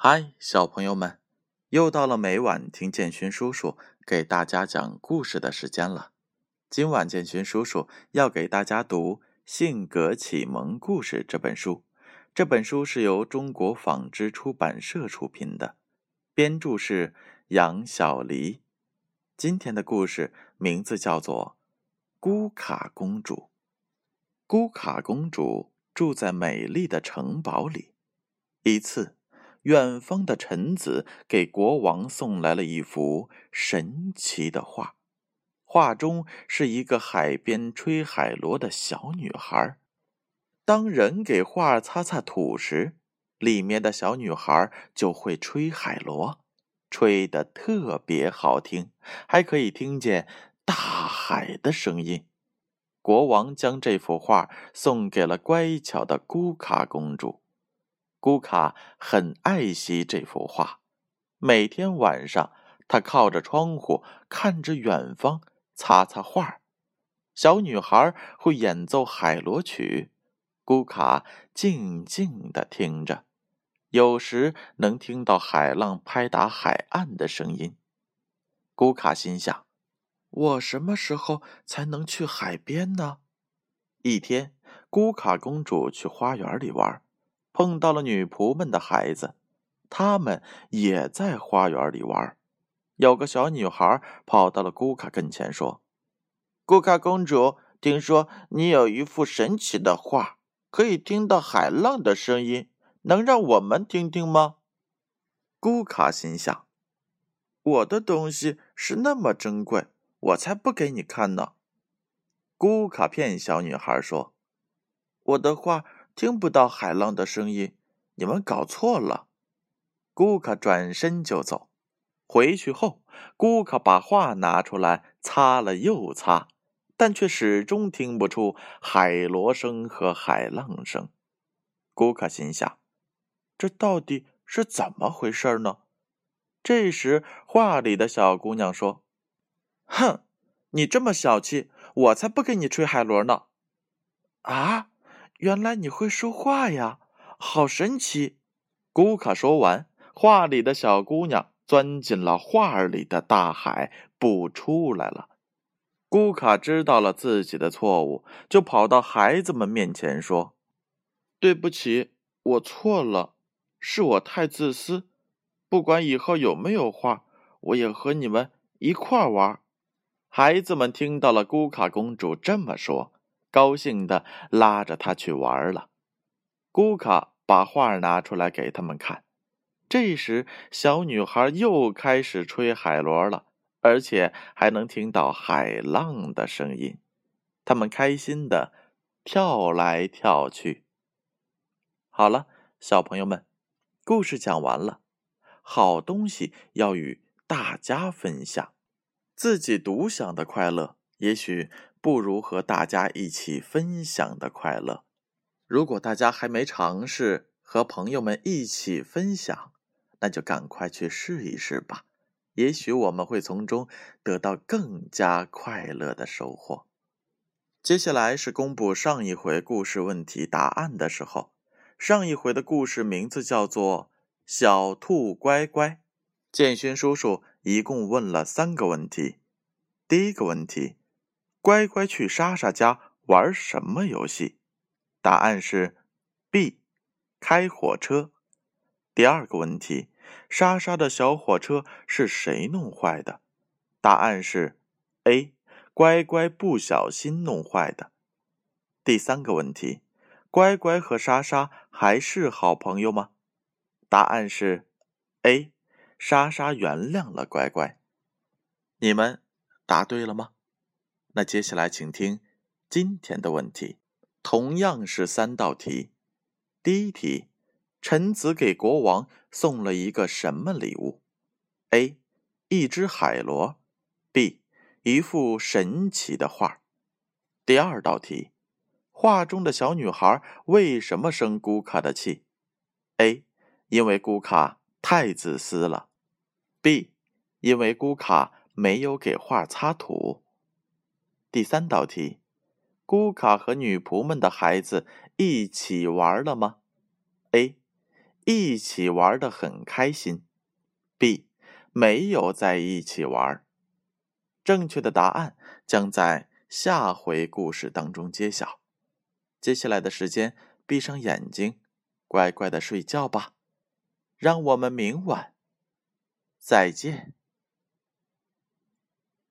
嗨，小朋友们，又到了每晚听建勋叔叔给大家讲故事的时间了。今晚建勋叔叔要给大家读《性格启蒙故事》这本书。这本书是由中国纺织出版社出品的，编著是杨小黎。今天的故事名字叫做《孤卡公主》。孤卡公主住在美丽的城堡里。一次。远方的臣子给国王送来了一幅神奇的画，画中是一个海边吹海螺的小女孩。当人给画擦擦土时，里面的小女孩就会吹海螺，吹得特别好听，还可以听见大海的声音。国王将这幅画送给了乖巧的姑卡公主。姑卡很爱惜这幅画，每天晚上，她靠着窗户看着远方，擦擦画。小女孩会演奏海螺曲，姑卡静静地听着，有时能听到海浪拍打海岸的声音。姑卡心想：“我什么时候才能去海边呢？”一天，姑卡公主去花园里玩。碰到了女仆们的孩子，他们也在花园里玩。有个小女孩跑到了姑卡跟前，说：“姑卡公主，听说你有一幅神奇的画，可以听到海浪的声音，能让我们听听吗？”姑卡心想：“我的东西是那么珍贵，我才不给你看呢。”姑卡骗小女孩说：“我的画。”听不到海浪的声音，你们搞错了。顾客转身就走。回去后，顾客把画拿出来擦了又擦，但却始终听不出海螺声和海浪声。顾客心想：这到底是怎么回事呢？这时，画里的小姑娘说：“哼，你这么小气，我才不给你吹海螺呢！”啊？原来你会说话呀，好神奇！姑卡说完，画里的小姑娘钻进了画里的大海，不出来了。姑卡知道了自己的错误，就跑到孩子们面前说：“对不起，我错了，是我太自私。不管以后有没有画，我也和你们一块玩。”孩子们听到了姑卡公主这么说。高兴的拉着他去玩了。姑卡把画拿出来给他们看。这时，小女孩又开始吹海螺了，而且还能听到海浪的声音。他们开心的跳来跳去。好了，小朋友们，故事讲完了。好东西要与大家分享，自己独享的快乐，也许。不如和大家一起分享的快乐。如果大家还没尝试和朋友们一起分享，那就赶快去试一试吧。也许我们会从中得到更加快乐的收获。接下来是公布上一回故事问题答案的时候。上一回的故事名字叫做《小兔乖乖》。建勋叔叔一共问了三个问题。第一个问题。乖乖去莎莎家玩什么游戏？答案是 B，开火车。第二个问题，莎莎的小火车是谁弄坏的？答案是 A，乖乖不小心弄坏的。第三个问题，乖乖和莎莎还是好朋友吗？答案是 A，莎莎原谅了乖乖。你们答对了吗？那接下来，请听今天的问题，同样是三道题。第一题：臣子给国王送了一个什么礼物？A. 一只海螺。B. 一幅神奇的画。第二道题：画中的小女孩为什么生咕卡的气？A. 因为咕卡太自私了。B. 因为咕卡没有给画擦土。第三道题：姑卡和女仆们的孩子一起玩了吗？A. 一起玩的很开心；B. 没有在一起玩。正确的答案将在下回故事当中揭晓。接下来的时间，闭上眼睛，乖乖的睡觉吧。让我们明晚再见。